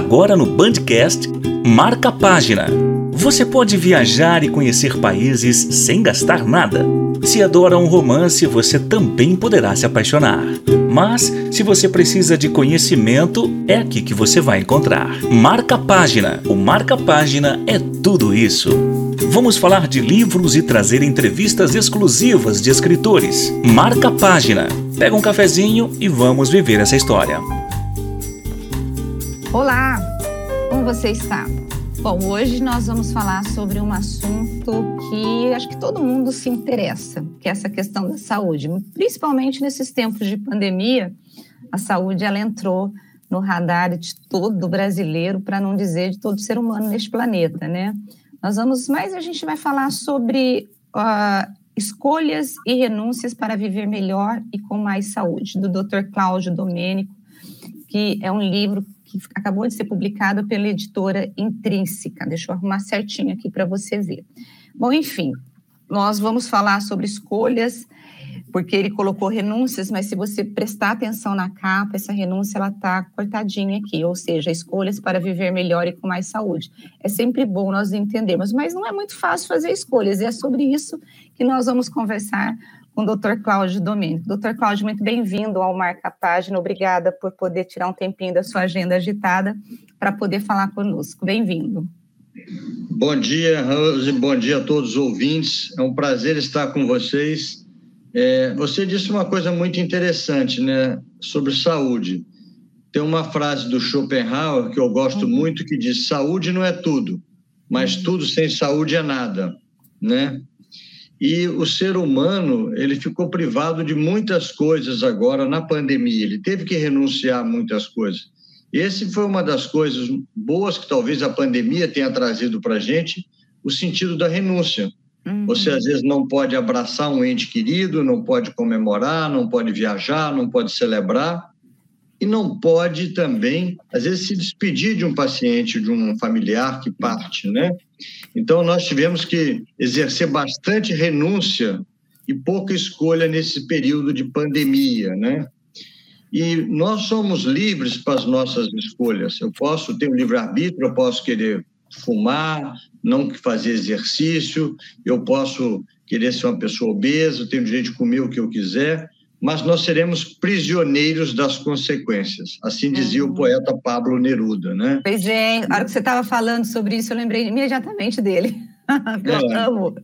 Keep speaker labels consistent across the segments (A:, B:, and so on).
A: Agora no Bandcast, marca a página. Você pode viajar e conhecer países sem gastar nada. Se adora um romance, você também poderá se apaixonar. Mas, se você precisa de conhecimento, é aqui que você vai encontrar. Marca a página. O Marca Página é tudo isso. Vamos falar de livros e trazer entrevistas exclusivas de escritores. Marca a página. Pega um cafezinho e vamos viver essa história.
B: Olá, como você está? Bom, hoje nós vamos falar sobre um assunto que acho que todo mundo se interessa, que é essa questão da saúde. Principalmente nesses tempos de pandemia, a saúde ela entrou no radar de todo brasileiro, para não dizer de todo ser humano neste planeta, né? Nós vamos, mas a gente vai falar sobre uh, escolhas e renúncias para viver melhor e com mais saúde, do Dr. Cláudio Domênico, que é um livro que acabou de ser publicado pela editora Intrínseca. Deixa eu arrumar certinho aqui para você ver. Bom, enfim, nós vamos falar sobre escolhas, porque ele colocou renúncias, mas se você prestar atenção na capa, essa renúncia ela está cortadinha aqui, ou seja, escolhas para viver melhor e com mais saúde. É sempre bom nós entendermos, mas não é muito fácil fazer escolhas, e é sobre isso que nós vamos conversar com o Dr. Cláudio Domênico. Dr. Cláudio, muito bem-vindo ao Marca Página. Obrigada por poder tirar um tempinho da sua agenda agitada para poder falar conosco. Bem-vindo.
C: Bom dia, Rose. Bom dia a todos os ouvintes. É um prazer estar com vocês. É, você disse uma coisa muito interessante, né, sobre saúde. Tem uma frase do Schopenhauer que eu gosto uhum. muito que diz: saúde não é tudo, mas uhum. tudo sem saúde é nada, né? E o ser humano, ele ficou privado de muitas coisas agora na pandemia. Ele teve que renunciar a muitas coisas. Esse foi uma das coisas boas que talvez a pandemia tenha trazido para a gente, o sentido da renúncia. Uhum. Você às vezes não pode abraçar um ente querido, não pode comemorar, não pode viajar, não pode celebrar e não pode também, às vezes, se despedir de um paciente, de um familiar que parte, né? Então, nós tivemos que exercer bastante renúncia e pouca escolha nesse período de pandemia, né? E nós somos livres para as nossas escolhas. Eu posso ter um livre-arbítrio, eu posso querer fumar, não fazer exercício, eu posso querer ser uma pessoa obesa, tenho direito de comer o que eu quiser, mas nós seremos prisioneiros das consequências. Assim dizia uhum. o poeta Pablo Neruda, né?
B: Pois é, a hora que você estava falando sobre isso, eu lembrei imediatamente dele. eu é. amo.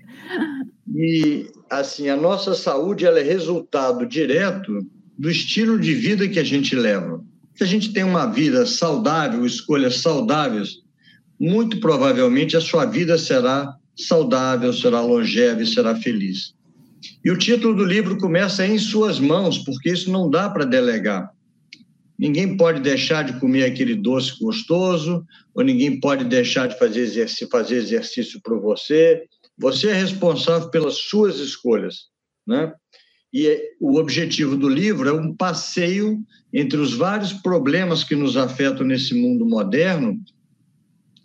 C: E, assim, a nossa saúde ela é resultado direto do estilo de vida que a gente leva. Se a gente tem uma vida saudável, escolhas saudáveis, muito provavelmente a sua vida será saudável, será longeva e será feliz. E o título do livro começa em suas mãos, porque isso não dá para delegar. Ninguém pode deixar de comer aquele doce gostoso, ou ninguém pode deixar de fazer exercício, fazer exercício para você. Você é responsável pelas suas escolhas, né? E o objetivo do livro é um passeio entre os vários problemas que nos afetam nesse mundo moderno,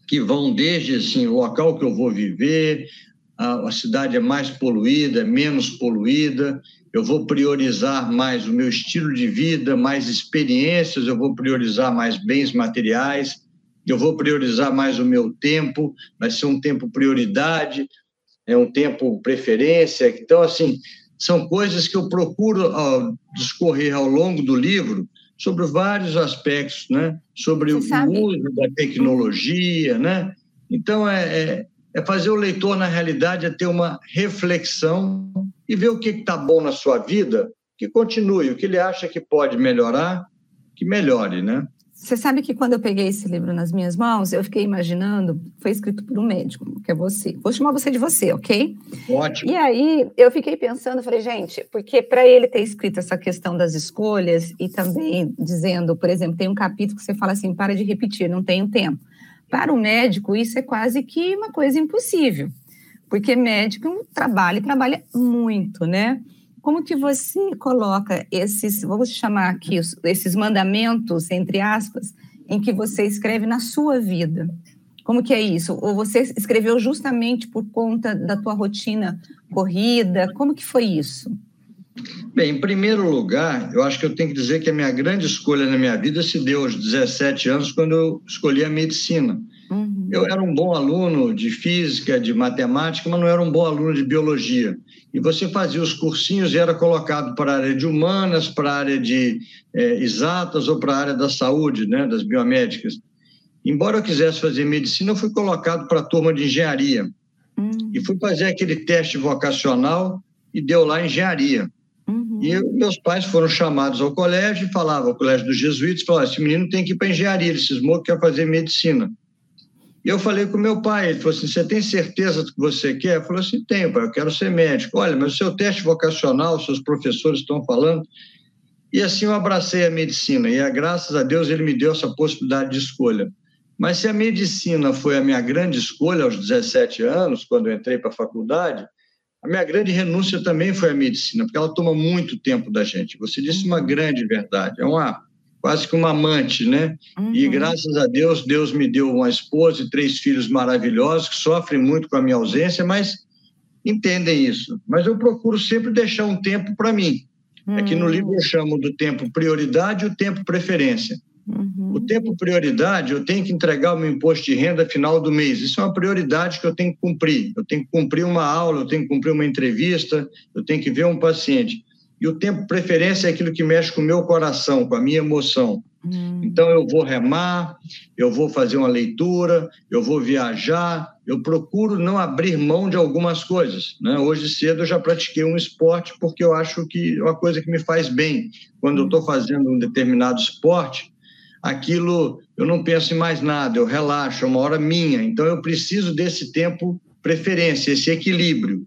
C: que vão desde assim, o local que eu vou viver, a, cidade é mais poluída, é menos poluída, eu vou priorizar mais o meu estilo de vida, mais experiências, eu vou priorizar mais bens materiais, eu vou priorizar mais o meu tempo, vai ser um tempo prioridade, é um tempo preferência. Então, assim, são coisas que eu procuro ó, discorrer ao longo do livro sobre vários aspectos, né? Sobre Você o sabe? uso da tecnologia, né? Então, é, é é fazer o leitor, na realidade, é ter uma reflexão e ver o que está bom na sua vida, que continue, o que ele acha que pode melhorar, que melhore, né?
B: Você sabe que quando eu peguei esse livro nas minhas mãos, eu fiquei imaginando, foi escrito por um médico, que é você. Vou chamar você de você, ok?
C: Ótimo.
B: E aí eu fiquei pensando, falei, gente, porque para ele ter escrito essa questão das escolhas e também dizendo, por exemplo, tem um capítulo que você fala assim, para de repetir, não tenho tempo. Para o médico, isso é quase que uma coisa impossível, porque médico trabalha e trabalha muito, né? Como que você coloca esses, vamos chamar aqui, esses mandamentos, entre aspas, em que você escreve na sua vida? Como que é isso? Ou você escreveu justamente por conta da tua rotina corrida? Como que foi isso?
C: Bem, em primeiro lugar, eu acho que eu tenho que dizer que a minha grande escolha na minha vida se deu aos 17 anos, quando eu escolhi a medicina. Uhum. Eu era um bom aluno de física, de matemática, mas não era um bom aluno de biologia. E você fazia os cursinhos e era colocado para a área de humanas, para a área de é, exatas ou para a área da saúde, né, das biomédicas. Embora eu quisesse fazer medicina, eu fui colocado para a turma de engenharia. Uhum. E fui fazer aquele teste vocacional e deu lá engenharia. E eu, meus pais foram chamados ao colégio e falavam, ao colégio dos jesuítas, falavam, esse menino tem que ir para engenharia, ele cismou que quer fazer medicina. E eu falei com meu pai, ele falou assim, você tem certeza do que você quer? Eu falei assim, tenho, pai, eu quero ser médico. Olha, mas o seu teste vocacional, seus professores estão falando. E assim eu abracei a medicina, e graças a Deus ele me deu essa possibilidade de escolha. Mas se a medicina foi a minha grande escolha aos 17 anos, quando eu entrei para a faculdade, a minha grande renúncia também foi a medicina, porque ela toma muito tempo da gente. Você disse uma grande verdade. É uma quase que uma amante, né? Uhum. E graças a Deus, Deus me deu uma esposa e três filhos maravilhosos que sofrem muito com a minha ausência, mas entendem isso. Mas eu procuro sempre deixar um tempo para mim. Uhum. Aqui no livro eu chamo do tempo prioridade e o tempo preferência. Uhum. O tempo prioridade, eu tenho que entregar o meu imposto de renda final do mês. Isso é uma prioridade que eu tenho que cumprir. Eu tenho que cumprir uma aula, eu tenho que cumprir uma entrevista, eu tenho que ver um paciente. E o tempo preferência é aquilo que mexe com o meu coração, com a minha emoção. Hum. Então, eu vou remar, eu vou fazer uma leitura, eu vou viajar, eu procuro não abrir mão de algumas coisas. Né? Hoje cedo eu já pratiquei um esporte porque eu acho que é uma coisa que me faz bem. Quando eu estou fazendo um determinado esporte, aquilo eu não penso em mais nada, eu relaxo, é uma hora minha. Então eu preciso desse tempo preferência, esse equilíbrio.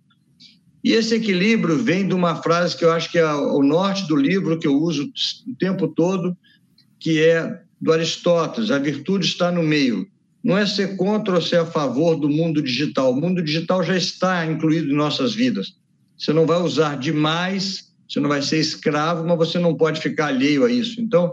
C: E esse equilíbrio vem de uma frase que eu acho que é o norte do livro que eu uso o tempo todo, que é do Aristóteles: a virtude está no meio. Não é ser contra ou ser a favor do mundo digital. O mundo digital já está incluído em nossas vidas. Você não vai usar demais, você não vai ser escravo, mas você não pode ficar alheio a isso. Então,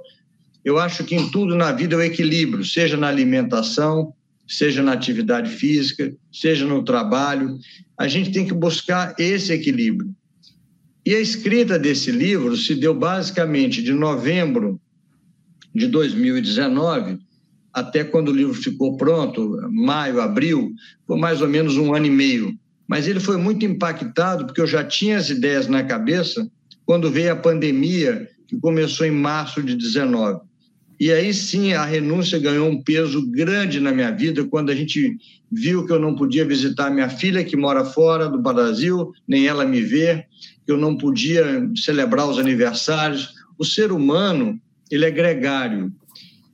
C: eu acho que em tudo na vida é o equilíbrio, seja na alimentação, seja na atividade física, seja no trabalho. A gente tem que buscar esse equilíbrio. E a escrita desse livro se deu basicamente de novembro de 2019 até quando o livro ficou pronto, maio, abril, foi mais ou menos um ano e meio. Mas ele foi muito impactado porque eu já tinha as ideias na cabeça quando veio a pandemia, que começou em março de 19. E aí sim a renúncia ganhou um peso grande na minha vida quando a gente viu que eu não podia visitar minha filha que mora fora do Brasil, nem ela me ver, que eu não podia celebrar os aniversários. O ser humano, ele é gregário.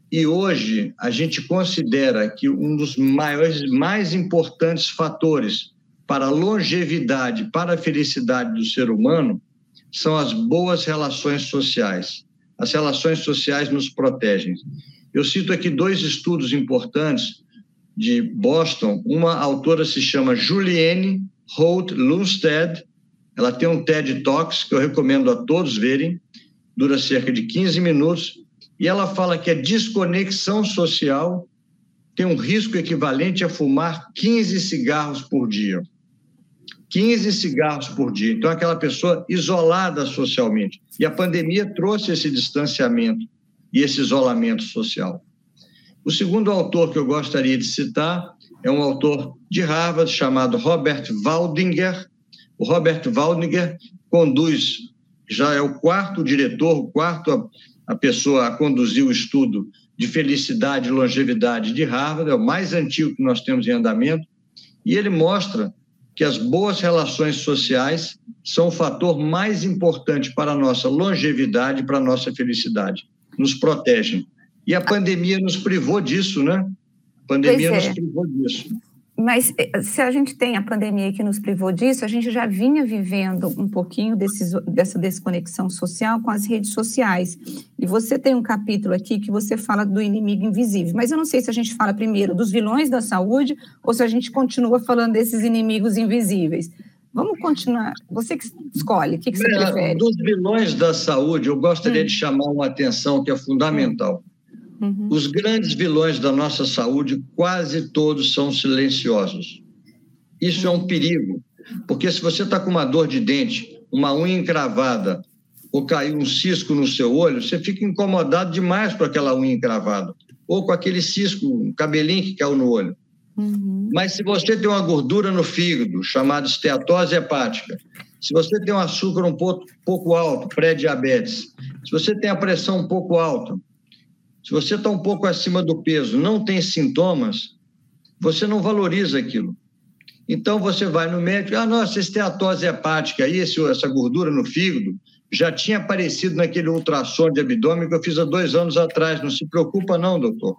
C: E hoje a gente considera que um dos maiores, mais importantes fatores para a longevidade, para a felicidade do ser humano, são as boas relações sociais as relações sociais nos protegem. Eu cito aqui dois estudos importantes de Boston. Uma autora se chama Juliane Holt Lundstedt. Ela tem um TED Talks que eu recomendo a todos verem. Dura cerca de 15 minutos. E ela fala que a desconexão social tem um risco equivalente a fumar 15 cigarros por dia. 15 cigarros por dia. Então, aquela pessoa isolada socialmente. E a pandemia trouxe esse distanciamento e esse isolamento social. O segundo autor que eu gostaria de citar é um autor de Harvard chamado Robert Waldinger. O Robert Waldinger conduz, já é o quarto diretor, o quarto a, pessoa a conduzir o estudo de felicidade e longevidade de Harvard, é o mais antigo que nós temos em andamento, e ele mostra que as boas relações sociais são o fator mais importante para a nossa longevidade, para a nossa felicidade. Nos protegem. E a pandemia nos privou disso, né? A pandemia é. nos privou disso.
B: Mas eh, se a gente tem a pandemia que nos privou disso, a gente já vinha vivendo um pouquinho desses, dessa desconexão social com as redes sociais. E você tem um capítulo aqui que você fala do inimigo invisível. Mas eu não sei se a gente fala primeiro dos vilões da saúde ou se a gente continua falando desses inimigos invisíveis. Vamos continuar. Você que escolhe, o que, que você prefere?
C: Dos vilões da saúde, eu gostaria hum. de chamar uma atenção que é fundamental. Hum Uhum. Os grandes vilões da nossa saúde, quase todos são silenciosos. Isso uhum. é um perigo, porque se você está com uma dor de dente, uma unha encravada, ou caiu um cisco no seu olho, você fica incomodado demais com aquela unha encravada, ou com aquele cisco, um cabelinho que caiu no olho. Uhum. Mas se você tem uma gordura no fígado, chamada esteatose hepática, se você tem um açúcar um pouco, pouco alto, pré-diabetes, se você tem a pressão um pouco alta, se você está um pouco acima do peso, não tem sintomas, você não valoriza aquilo. Então você vai no médico, ah, nossa, esteatose hepática aí, essa gordura no fígado, já tinha aparecido naquele ultrassom de abdômen que eu fiz há dois anos atrás. Não se preocupa, não, doutor.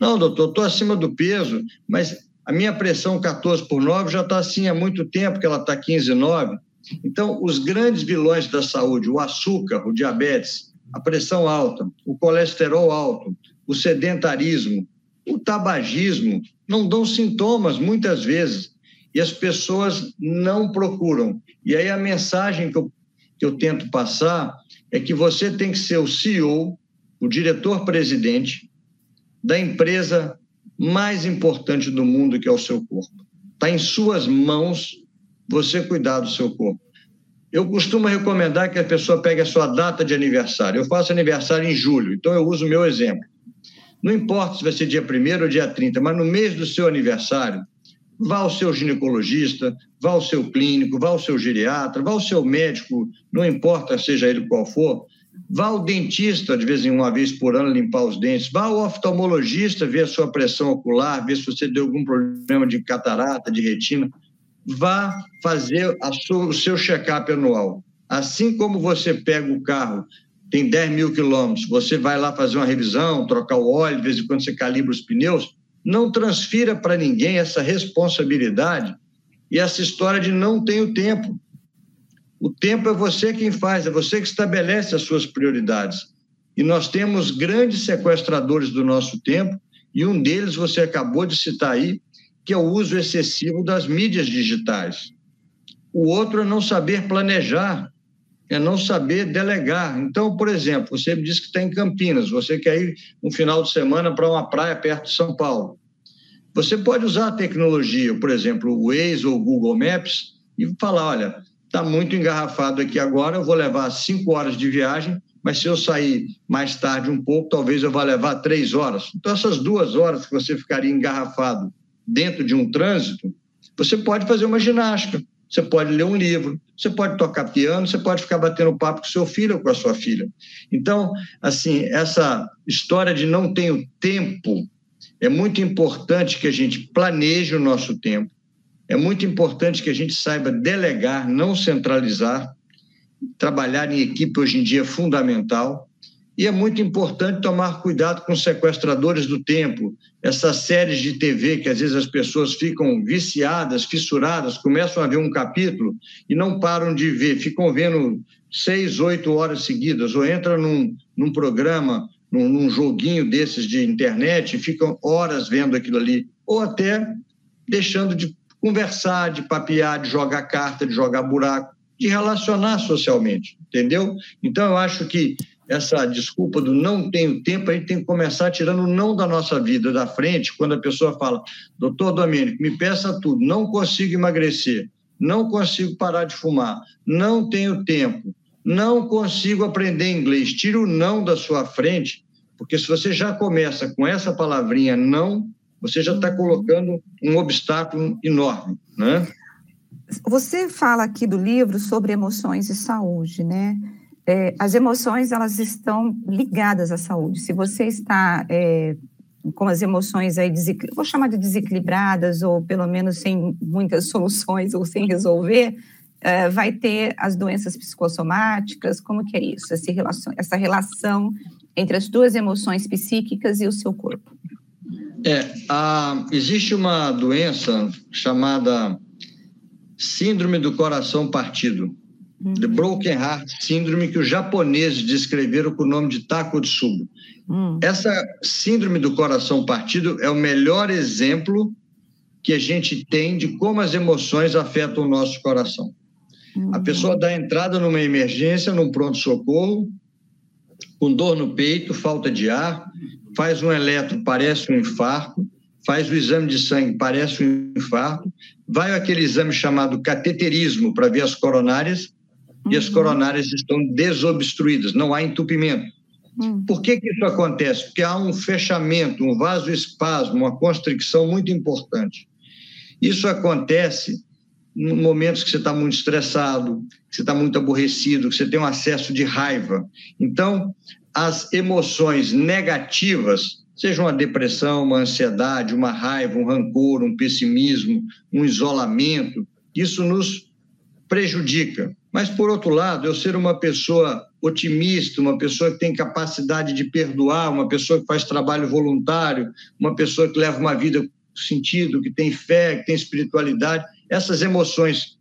C: Não, doutor, estou acima do peso, mas a minha pressão 14 por 9 já está assim há muito tempo, que ela está 15,9. Então, os grandes vilões da saúde, o açúcar, o diabetes, a pressão alta, o colesterol alto, o sedentarismo, o tabagismo, não dão sintomas muitas vezes e as pessoas não procuram. E aí a mensagem que eu, que eu tento passar é que você tem que ser o CEO, o diretor-presidente da empresa mais importante do mundo, que é o seu corpo. Está em suas mãos você cuidar do seu corpo. Eu costumo recomendar que a pessoa pegue a sua data de aniversário. Eu faço aniversário em julho, então eu uso o meu exemplo. Não importa se vai ser dia 1 ou dia 30, mas no mês do seu aniversário, vá ao seu ginecologista, vá ao seu clínico, vá ao seu geriatra, vá ao seu médico, não importa seja ele qual for, vá ao dentista de vez em uma vez por ano limpar os dentes, vá ao oftalmologista ver a sua pressão ocular, ver se você deu algum problema de catarata, de retina, vá fazer sua, o seu check-up anual. Assim como você pega o carro, tem 10 mil quilômetros, você vai lá fazer uma revisão, trocar o óleo, de vez em quando você calibra os pneus, não transfira para ninguém essa responsabilidade e essa história de não tenho tempo. O tempo é você quem faz, é você que estabelece as suas prioridades. E nós temos grandes sequestradores do nosso tempo, e um deles você acabou de citar aí, que é o uso excessivo das mídias digitais. O outro é não saber planejar, é não saber delegar. Então, por exemplo, você me disse que está em Campinas, você quer ir um final de semana para uma praia perto de São Paulo. Você pode usar a tecnologia, por exemplo, o Waze ou o Google Maps, e falar: olha, está muito engarrafado aqui agora, eu vou levar cinco horas de viagem, mas se eu sair mais tarde um pouco, talvez eu vá levar três horas. Então, essas duas horas que você ficaria engarrafado dentro de um trânsito, você pode fazer uma ginástica você pode ler um livro, você pode tocar piano, você pode ficar batendo papo com seu filho ou com a sua filha. Então, assim, essa história de não tenho tempo, é muito importante que a gente planeje o nosso tempo, é muito importante que a gente saiba delegar, não centralizar. Trabalhar em equipe hoje em dia é fundamental. E é muito importante tomar cuidado com os sequestradores do tempo, essas séries de TV que às vezes as pessoas ficam viciadas, fissuradas, começam a ver um capítulo e não param de ver, ficam vendo seis, oito horas seguidas, ou entram num, num programa, num, num joguinho desses de internet e ficam horas vendo aquilo ali, ou até deixando de conversar, de papear, de jogar carta, de jogar buraco, de relacionar socialmente, entendeu? Então, eu acho que essa desculpa do não tenho tempo, a gente tem que começar tirando o não da nossa vida da frente, quando a pessoa fala, doutor Domênico, me peça tudo, não consigo emagrecer, não consigo parar de fumar, não tenho tempo, não consigo aprender inglês. Tira o não da sua frente, porque se você já começa com essa palavrinha não, você já está colocando um obstáculo enorme, né?
B: Você fala aqui do livro sobre emoções e saúde, né? É, as emoções elas estão ligadas à saúde. Se você está é, com as emoções aí, vou chamar de desequilibradas ou pelo menos sem muitas soluções ou sem resolver, é, vai ter as doenças psicossomáticas. Como que é isso? Essa relação, essa relação entre as duas emoções psíquicas e o seu corpo.
C: É, a, existe uma doença chamada síndrome do coração partido The Broken Heart Syndrome, que os japoneses descreveram com o nome de Takotsubo. Hum. Essa síndrome do coração partido é o melhor exemplo que a gente tem de como as emoções afetam o nosso coração. A pessoa dá entrada numa emergência, num pronto-socorro, com dor no peito, falta de ar, faz um eletro, parece um infarto, faz o exame de sangue, parece um infarto, vai aquele exame chamado cateterismo para ver as coronárias, uhum. e as uhum. coronárias estão desobstruídas, não há entupimento. Uhum. Por que, que isso acontece? Porque há um fechamento, um vasoespasmo, uma constricção muito importante. Isso acontece em momentos que você está muito estressado, que você está muito aborrecido, que você tem um acesso de raiva. Então, as emoções negativas seja uma depressão, uma ansiedade, uma raiva, um rancor, um pessimismo, um isolamento, isso nos prejudica. Mas, por outro lado, eu ser uma pessoa otimista, uma pessoa que tem capacidade de perdoar, uma pessoa que faz trabalho voluntário, uma pessoa que leva uma vida com sentido, que tem fé, que tem espiritualidade, essas emoções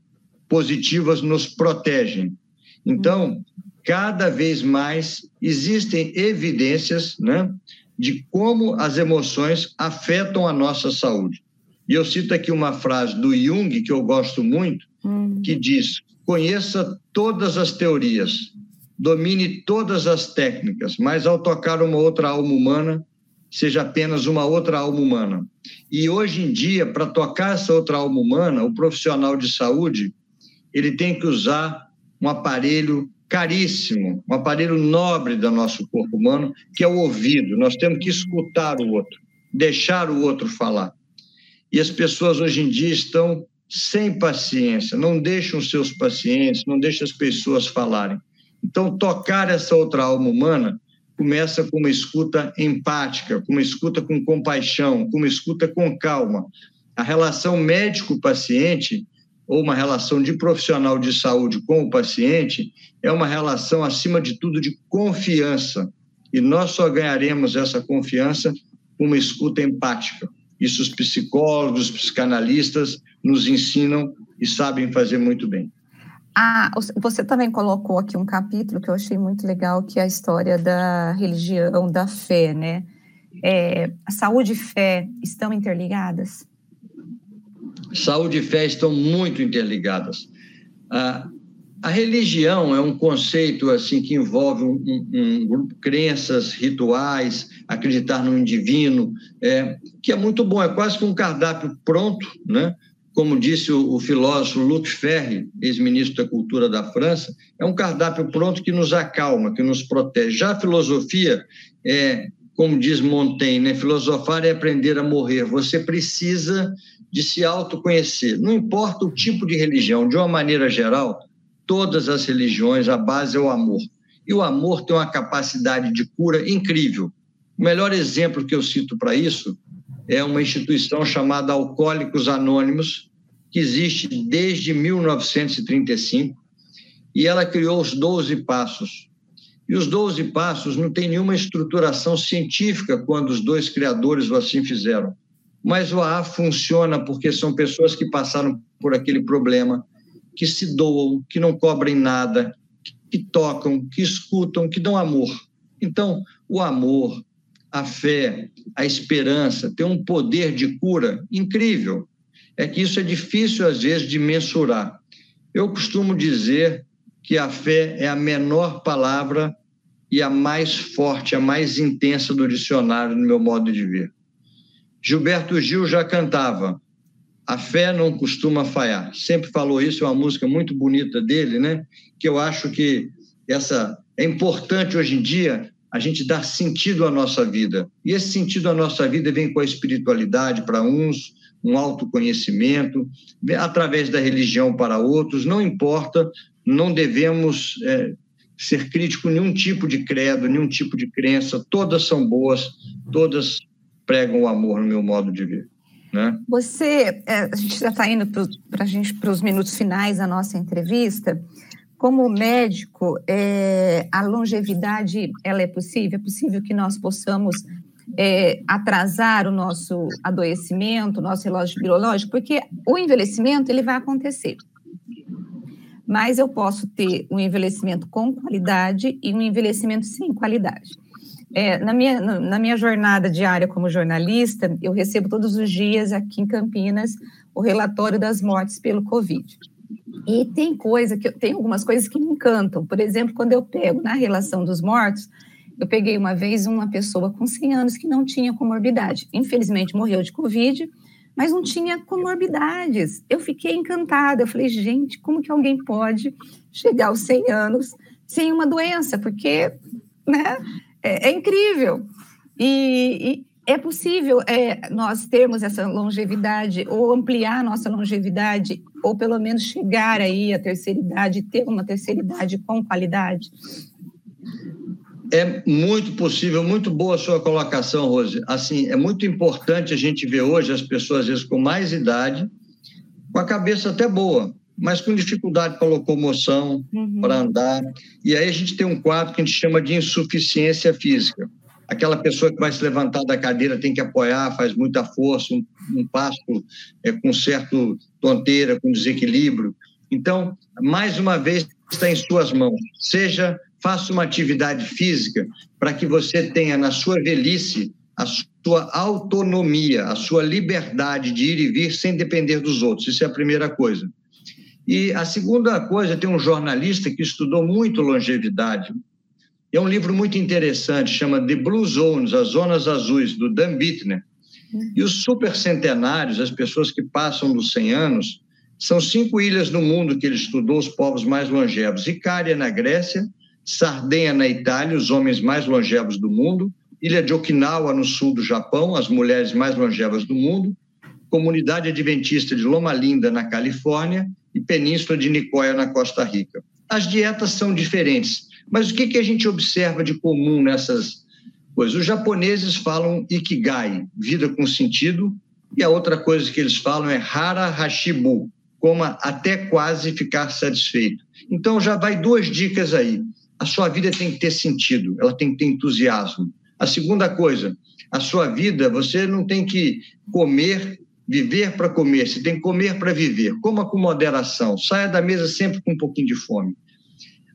C: positivas nos protegem. Então, cada vez mais existem evidências, né? de como as emoções afetam a nossa saúde. E eu cito aqui uma frase do Jung, que eu gosto muito, hum. que diz: conheça todas as teorias, domine todas as técnicas, mas ao tocar uma outra alma humana, seja apenas uma outra alma humana. E hoje em dia, para tocar essa outra alma humana, o profissional de saúde, ele tem que usar um aparelho caríssimo, um aparelho nobre do nosso corpo humano, que é o ouvido. Nós temos que escutar o outro, deixar o outro falar. E as pessoas hoje em dia estão sem paciência, não deixam seus pacientes, não deixam as pessoas falarem. Então, tocar essa outra alma humana começa com uma escuta empática, com uma escuta com compaixão, com uma escuta com calma. A relação médico-paciente ou uma relação de profissional de saúde com o paciente é uma relação, acima de tudo, de confiança. E nós só ganharemos essa confiança com uma escuta empática. Isso os psicólogos, os psicanalistas nos ensinam e sabem fazer muito bem.
B: Ah, você também colocou aqui um capítulo que eu achei muito legal, que é a história da religião, da fé, né? É, a saúde e fé estão interligadas?
C: saúde e fé estão muito interligadas. A, a religião é um conceito assim que envolve um, um, um crenças, rituais, acreditar no divino, é, que é muito bom, é quase que um cardápio pronto, né? Como disse o, filósofo Luc Ferry, ex-ministro da Cultura da França, é um cardápio pronto que nos acalma, que nos protege. Já a filosofia é, como diz Montaigne, né? filosofar é aprender a morrer. Você precisa de se autoconhecer. Não importa o tipo de religião, de uma maneira geral, todas as religiões, a base é o amor. E o amor tem uma capacidade de cura incrível. O melhor exemplo que eu cito para isso é uma instituição chamada Alcoólicos Anônimos, que existe desde 1935, e ela criou os 12 passos. E os 12 passos não tem nenhuma estruturação científica quando os dois criadores o assim fizeram mas o AA funciona porque são pessoas que passaram por aquele problema, que se doam, que não cobrem nada, que tocam, que escutam, que dão amor. Então, o amor, a fé, a esperança tem um poder de cura incrível. É que isso é difícil, às vezes, de mensurar. Eu costumo dizer que a fé é a menor palavra e a mais forte, a mais intensa do dicionário, no meu modo de ver. Gilberto Gil já cantava. A fé não costuma falhar. Sempre falou isso, é uma música muito bonita dele, né? Que eu acho que essa é importante hoje em dia a gente dar sentido à nossa vida. E esse sentido à nossa vida vem com a espiritualidade para uns, um autoconhecimento, através da religião para outros, não importa, não devemos é, ser críticos nenhum tipo de credo, nenhum tipo de crença, todas são boas, todas pregam o amor no meu modo de ver. Né?
B: Você, é, a gente já está indo para os minutos finais da nossa entrevista. Como médico, é, a longevidade ela é possível? É possível que nós possamos é, atrasar o nosso adoecimento, o nosso relógio biológico, porque o envelhecimento ele vai acontecer. Mas eu posso ter um envelhecimento com qualidade e um envelhecimento sem qualidade. É, na, minha, na minha jornada diária como jornalista, eu recebo todos os dias aqui em Campinas o relatório das mortes pelo Covid. E tem coisa que tem algumas coisas que me encantam. Por exemplo, quando eu pego na relação dos mortos, eu peguei uma vez uma pessoa com 100 anos que não tinha comorbidade. Infelizmente morreu de Covid, mas não tinha comorbidades. Eu fiquei encantada. Eu falei, gente, como que alguém pode chegar aos 100 anos sem uma doença? Porque né, é, é incrível. E, é possível é, nós termos essa longevidade ou ampliar nossa longevidade ou pelo menos chegar aí à terceira idade, ter uma terceira idade com qualidade?
C: É muito possível, muito boa a sua colocação, Rose. Assim, é muito importante a gente ver hoje as pessoas, às vezes, com mais idade, com a cabeça até boa, mas com dificuldade para locomoção, uhum. para andar. E aí a gente tem um quadro que a gente chama de insuficiência física. Aquela pessoa que vai se levantar da cadeira tem que apoiar, faz muita força, um, um passo é, com certo tonteira, com desequilíbrio. Então, mais uma vez, está em suas mãos. Seja faça uma atividade física para que você tenha na sua velhice a sua autonomia, a sua liberdade de ir e vir sem depender dos outros. Isso é a primeira coisa. E a segunda coisa, tem um jornalista que estudou muito longevidade. É um livro muito interessante, chama The Blue Zones, as Zonas Azuis, do Dan Bittner. E os supercentenários, as pessoas que passam dos 100 anos, são cinco ilhas no mundo que ele estudou os povos mais longevos. Icária, na Grécia, Sardenha, na Itália, os homens mais longevos do mundo, Ilha de Okinawa, no sul do Japão, as mulheres mais longevas do mundo, Comunidade Adventista de Loma Linda, na Califórnia, e Península de Nicoya, na Costa Rica. As dietas são diferentes, mas o que, que a gente observa de comum nessas coisas? Os japoneses falam ikigai, vida com sentido, e a outra coisa que eles falam é hara hashibu, coma até quase ficar satisfeito. Então já vai duas dicas aí a sua vida tem que ter sentido, ela tem que ter entusiasmo. A segunda coisa, a sua vida, você não tem que comer, viver para comer, você tem que comer para viver. Coma com moderação, saia da mesa sempre com um pouquinho de fome.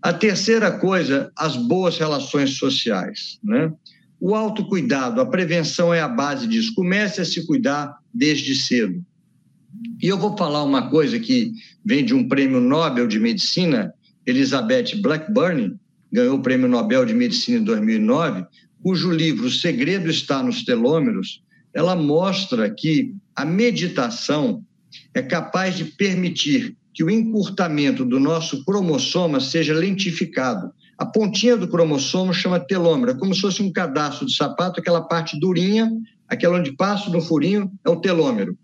C: A terceira coisa, as boas relações sociais, né? O autocuidado, a prevenção é a base disso. Comece a se cuidar desde cedo. E eu vou falar uma coisa que vem de um prêmio Nobel de Medicina, Elizabeth Blackburn, ganhou o Prêmio Nobel de Medicina em 2009, cujo livro O Segredo está nos Telômeros, ela mostra que a meditação é capaz de permitir que o encurtamento do nosso cromossoma seja lentificado. A pontinha do cromossomo chama telômero, é como se fosse um cadastro de sapato, aquela parte durinha, aquela onde passa no furinho, é o telômero.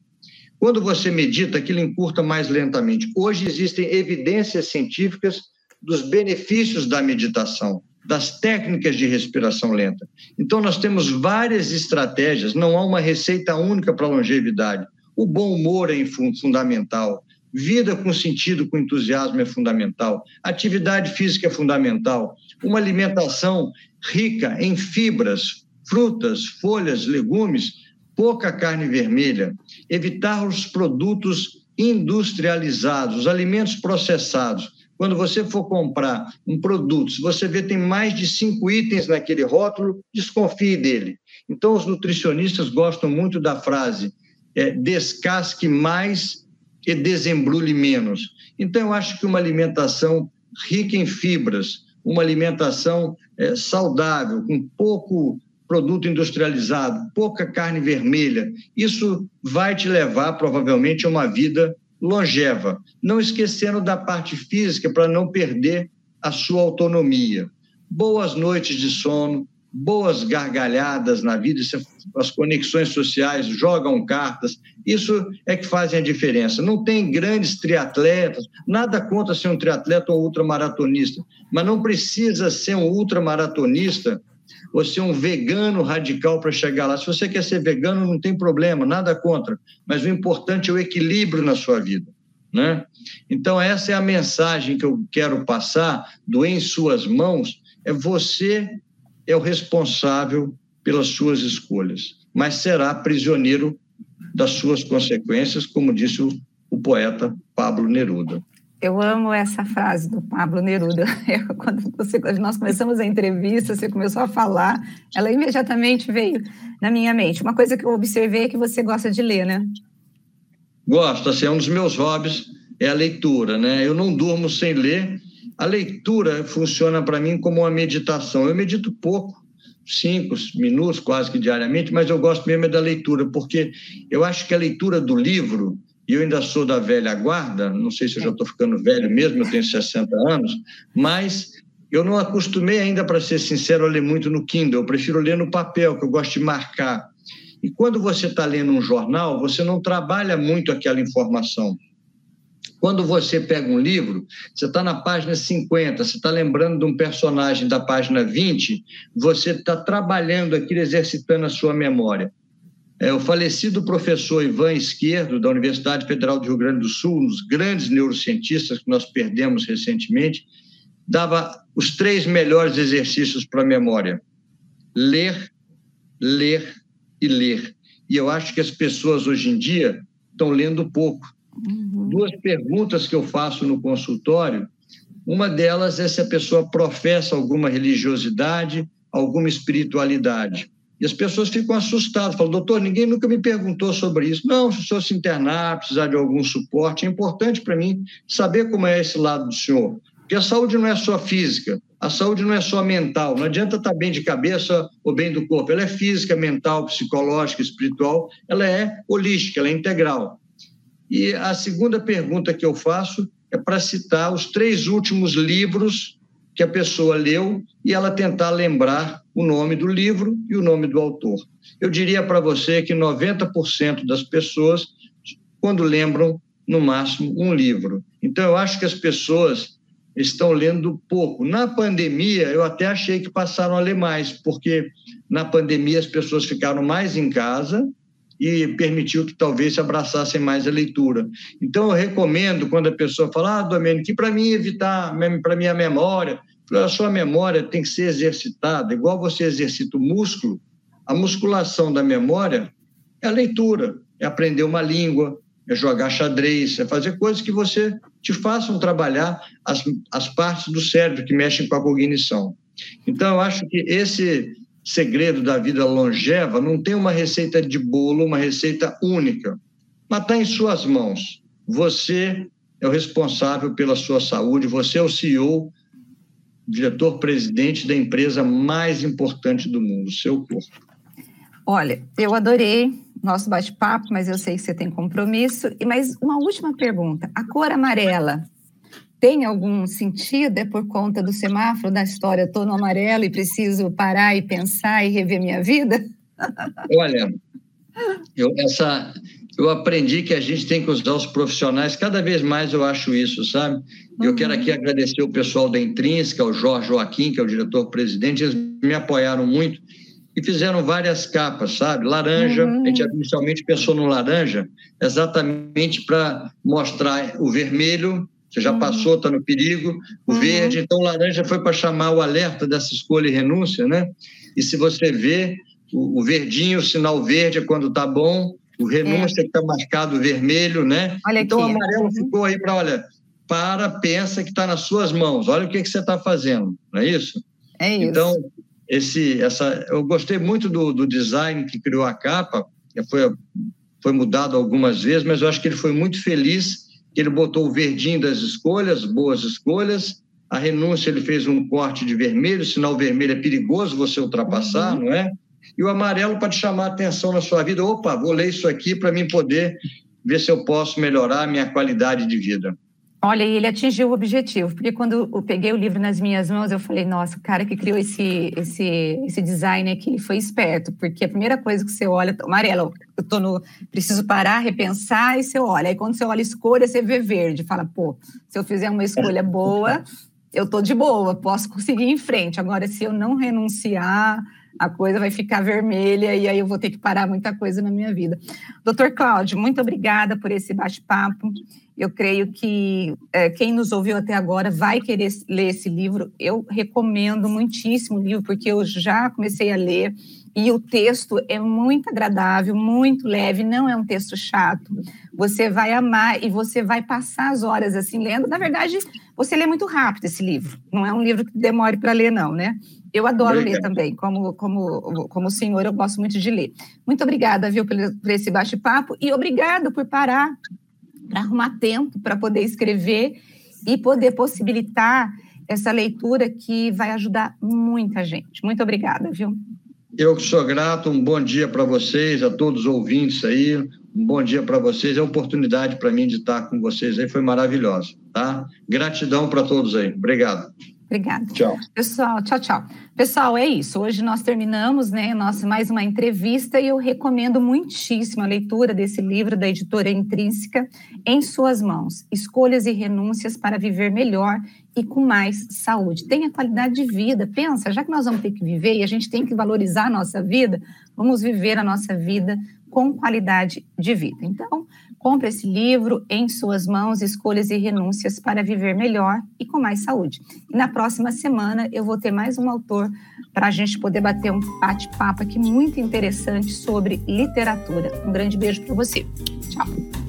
C: Quando você medita, aquilo encurta mais lentamente. Hoje existem evidências científicas dos benefícios da meditação, das técnicas de respiração lenta. Então, nós temos várias estratégias, não há uma receita única para a longevidade. O bom humor é fundamental, vida com sentido, com entusiasmo é fundamental, atividade física é fundamental, uma alimentação rica em fibras, frutas, folhas, legumes, pouca carne vermelha, evitar os produtos industrializados, os alimentos processados. Quando você for comprar um produto, se você vê tem mais de cinco itens naquele rótulo, desconfie dele. Então, os nutricionistas gostam muito da frase é, descasque mais e desembrulhe menos. Então, eu acho que uma alimentação rica em fibras, uma alimentação é, saudável, com pouco produto industrializado, pouca carne vermelha, isso vai te levar provavelmente a uma vida longeva, não esquecendo da parte física para não perder a sua autonomia. Boas noites de sono, boas gargalhadas na vida, as conexões sociais jogam cartas, isso é que fazem a diferença. Não tem grandes triatletas, nada contra ser um triatleta ou ultramaratonista, mas não precisa ser um ultramaratonista ou ser um vegano radical para chegar lá. Se você quer ser vegano, não tem problema, nada contra. Mas o importante é o equilíbrio na sua vida. Né? Então, essa é a mensagem que eu quero passar do Em Suas Mãos. É você é o responsável pelas suas escolhas, mas será prisioneiro das suas consequências, como disse o, o poeta Pablo Neruda.
B: Eu amo essa frase do Pablo Neruda. Eu, quando você, nós começamos a entrevista, você começou a falar, ela imediatamente veio na minha mente. Uma coisa que eu observei é que você gosta de ler, né?
C: Gosto, assim, é um dos meus hobbies, é a leitura, né? Eu não durmo sem ler. A leitura funciona para mim como uma meditação. Eu medito pouco, cinco minutos, quase que diariamente, mas eu gosto mesmo é da leitura, porque eu acho que a leitura do livro, e eu ainda sou da velha guarda, não sei se eu já estou ficando velho mesmo, eu tenho 60 anos, mas eu não acostumei ainda, para ser sincero, a ler muito no Kindle, eu prefiro ler no papel, que eu gosto de marcar. E quando você está lendo um jornal, você não trabalha muito aquela informação. Quando você pega um livro, você está na página 50, você está lembrando de um personagem da página 20, você está trabalhando aquilo, exercitando a sua memória. É, o falecido professor Ivan Esquerdo, da Universidade Federal do Rio Grande do Sul, um dos grandes neurocientistas que nós perdemos recentemente, dava os três melhores exercícios para a memória: ler, ler e ler. E eu acho que as pessoas hoje em dia estão lendo pouco. Uhum. Duas perguntas que eu faço no consultório. Uma delas é se a pessoa professa alguma religiosidade, alguma espiritualidade. E as pessoas ficam assustadas, falam, doutor, ninguém nunca me perguntou sobre isso. Não, se o senhor se internar, precisar de algum suporte, é importante para mim saber como é esse lado do senhor. Porque a saúde não é só física, a saúde não é só mental. Não adianta estar bem de cabeça ou bem do corpo. Ela é física, mental, psicológica, espiritual. Ela é holística, ela é integral. E a segunda pergunta que eu faço é para citar os três últimos livros que a pessoa leu e ela tentar lembrar o nome do livro e o nome do autor. Eu diria para você que 90% das pessoas, quando lembram, no máximo, um livro. Então, eu acho que as pessoas estão lendo pouco. Na pandemia, eu até achei que passaram a ler mais, porque na pandemia as pessoas ficaram mais em casa e permitiu que talvez se abraçassem mais a leitura. Então, eu recomendo, quando a pessoa fala, ah, Domênico, que para mim evitar, para minha memória, a sua memória tem que ser exercitada, igual você exercita o músculo, a musculação da memória é a leitura, é aprender uma língua, é jogar xadrez, é fazer coisas que você te façam trabalhar as, as partes do cérebro que mexem com a cognição. Então, eu acho que esse segredo da vida longeva não tem uma receita de bolo, uma receita única, mas está em suas mãos. Você é o responsável pela sua saúde, você é o CEO, diretor-presidente da empresa mais importante do mundo, seu corpo.
B: Olha, eu adorei nosso bate-papo, mas eu sei que você tem compromisso. E mais uma última pergunta: a cor amarela tem algum sentido? É por conta do semáforo da história? Estou no amarelo e preciso parar e pensar e rever minha vida?
C: Olha, eu, essa, eu aprendi que a gente tem que usar os profissionais, cada vez mais eu acho isso, sabe? Eu uhum. quero aqui agradecer o pessoal da Intrínseca, o Jorge Joaquim, que é o diretor-presidente, eles me apoiaram muito e fizeram várias capas, sabe? Laranja, uhum. a gente inicialmente pensou no laranja, exatamente para mostrar o vermelho você já uhum. passou, está no perigo. O uhum. verde, então, o laranja foi para chamar o alerta dessa escolha e renúncia, né? E se você vê, o, o verdinho, o sinal verde é quando está bom, o renúncia é. que está marcado vermelho, né? Olha então, aqui. o amarelo uhum. ficou aí para, olha, para, pensa que está nas suas mãos, olha o que, que você está fazendo, não é isso?
B: É isso.
C: Então, esse, essa, eu gostei muito do, do design que criou a capa, foi, foi mudado algumas vezes, mas eu acho que ele foi muito feliz ele botou o verdinho das escolhas, boas escolhas. A renúncia ele fez um corte de vermelho, sinal vermelho é perigoso você ultrapassar, uhum. não é? E o amarelo para te chamar a atenção na sua vida. Opa, vou ler isso aqui para mim poder ver se eu posso melhorar a minha qualidade de vida.
B: Olha, ele atingiu o objetivo, porque quando eu peguei o livro nas minhas mãos, eu falei, nossa, o cara que criou esse, esse, esse design aqui foi esperto, porque a primeira coisa que você olha, amarelo, eu tô no, preciso parar, repensar, e você olha. Aí quando você olha escolha, você vê verde, fala, pô, se eu fizer uma escolha boa, eu tô de boa, posso conseguir ir em frente. Agora, se eu não renunciar, a coisa vai ficar vermelha e aí eu vou ter que parar muita coisa na minha vida. Doutor Cláudio, muito obrigada por esse bate-papo. Eu creio que é, quem nos ouviu até agora vai querer ler esse livro. Eu recomendo muitíssimo o livro, porque eu já comecei a ler e o texto é muito agradável, muito leve, não é um texto chato. Você vai amar e você vai passar as horas assim lendo. Na verdade, você lê muito rápido esse livro. Não é um livro que demore para ler, não, né? Eu adoro Obrigado. ler também, como, como, como senhor, eu gosto muito de ler. Muito obrigada, viu, por, por esse bate-papo e obrigado por parar para arrumar tempo para poder escrever e poder possibilitar essa leitura que vai ajudar muita gente. Muito obrigada, viu?
C: Eu que sou grato, um bom dia para vocês, a todos os ouvintes aí, um bom dia para vocês. É a oportunidade para mim de estar com vocês aí, foi maravilhosa, tá? Gratidão para todos aí. Obrigado.
B: Obrigada.
C: Tchau.
B: Pessoal, tchau, tchau. Pessoal, é isso. Hoje nós terminamos, né, nossa mais uma entrevista e eu recomendo muitíssimo a leitura desse livro da editora Intrínseca em suas mãos. Escolhas e renúncias para viver melhor e com mais saúde. Tenha qualidade de vida. Pensa, já que nós vamos ter que viver e a gente tem que valorizar a nossa vida, vamos viver a nossa vida com qualidade de vida. Então, compre esse livro em suas mãos, Escolhas e Renúncias para Viver Melhor e com Mais Saúde. E na próxima semana eu vou ter mais um autor para a gente poder bater um bate-papo aqui muito interessante sobre literatura. Um grande beijo para você. Tchau.